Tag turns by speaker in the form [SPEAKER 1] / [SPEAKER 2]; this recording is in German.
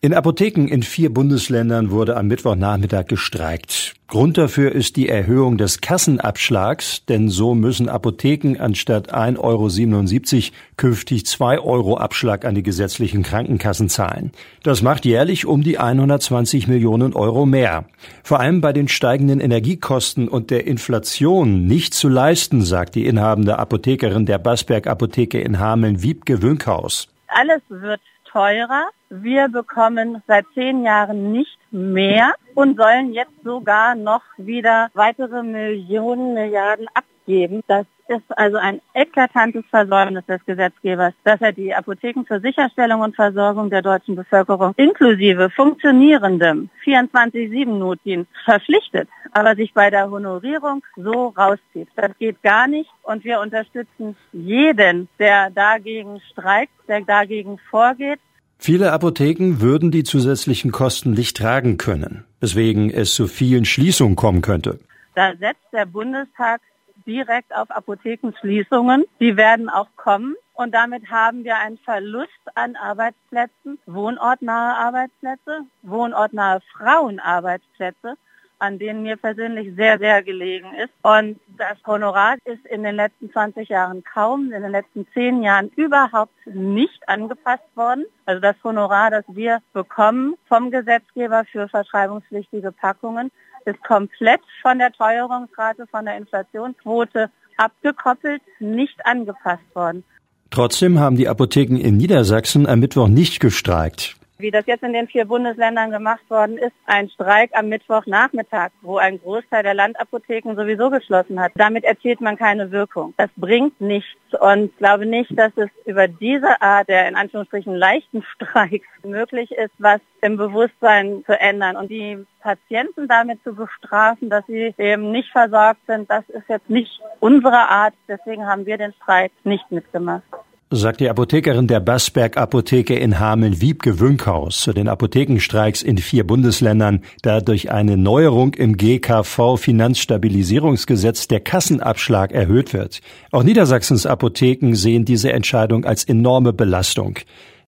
[SPEAKER 1] In Apotheken in vier Bundesländern wurde am Mittwochnachmittag gestreikt. Grund dafür ist die Erhöhung des Kassenabschlags, denn so müssen Apotheken anstatt 1,77 Euro künftig 2 Euro Abschlag an die gesetzlichen Krankenkassen zahlen. Das macht jährlich um die 120 Millionen Euro mehr. Vor allem bei den steigenden Energiekosten und der Inflation nicht zu leisten, sagt die inhabende Apothekerin der Basberg Apotheke in Hameln, Wiebke Wünkhaus.
[SPEAKER 2] Alles wird teurer. Wir bekommen seit zehn Jahren nicht mehr und sollen jetzt sogar noch wieder weitere Millionen, Milliarden abgeben. Das ist also ein eklatantes Versäumnis des Gesetzgebers, dass er die Apotheken zur Sicherstellung und Versorgung der deutschen Bevölkerung inklusive funktionierendem 24-7-Notdienst verpflichtet, aber sich bei der Honorierung so rauszieht. Das geht gar nicht und wir unterstützen jeden, der dagegen streikt, der dagegen vorgeht.
[SPEAKER 1] Viele Apotheken würden die zusätzlichen Kosten nicht tragen können, weswegen es zu vielen Schließungen kommen könnte.
[SPEAKER 2] Da setzt der Bundestag direkt auf Apothekenschließungen. Die werden auch kommen. Und damit haben wir einen Verlust an Arbeitsplätzen, wohnortnahe Arbeitsplätze, wohnortnahe Frauenarbeitsplätze, an denen mir persönlich sehr, sehr gelegen ist. Und das Honorar ist in den letzten 20 Jahren kaum, in den letzten 10 Jahren überhaupt nicht angepasst worden. Also das Honorar, das wir bekommen vom Gesetzgeber für verschreibungspflichtige Packungen, ist komplett von der Teuerungsrate, von der Inflationsquote abgekoppelt, nicht angepasst worden.
[SPEAKER 1] Trotzdem haben die Apotheken in Niedersachsen am Mittwoch nicht gestreikt
[SPEAKER 2] wie das jetzt in den vier Bundesländern gemacht worden ist, ein Streik am Mittwochnachmittag, wo ein Großteil der Landapotheken sowieso geschlossen hat. Damit erzielt man keine Wirkung. Das bringt nichts und ich glaube nicht, dass es über diese Art der in Anführungsstrichen leichten Streiks möglich ist, was im Bewusstsein zu ändern und die Patienten damit zu bestrafen, dass sie eben nicht versorgt sind, das ist jetzt nicht unsere Art. Deswegen haben wir den Streik nicht mitgemacht
[SPEAKER 1] sagt die Apothekerin der Bassberg Apotheke in Hameln Wiebke Wünkhaus zu den Apothekenstreiks in vier Bundesländern, da durch eine Neuerung im GKV Finanzstabilisierungsgesetz der Kassenabschlag erhöht wird. Auch Niedersachsens Apotheken sehen diese Entscheidung als enorme Belastung.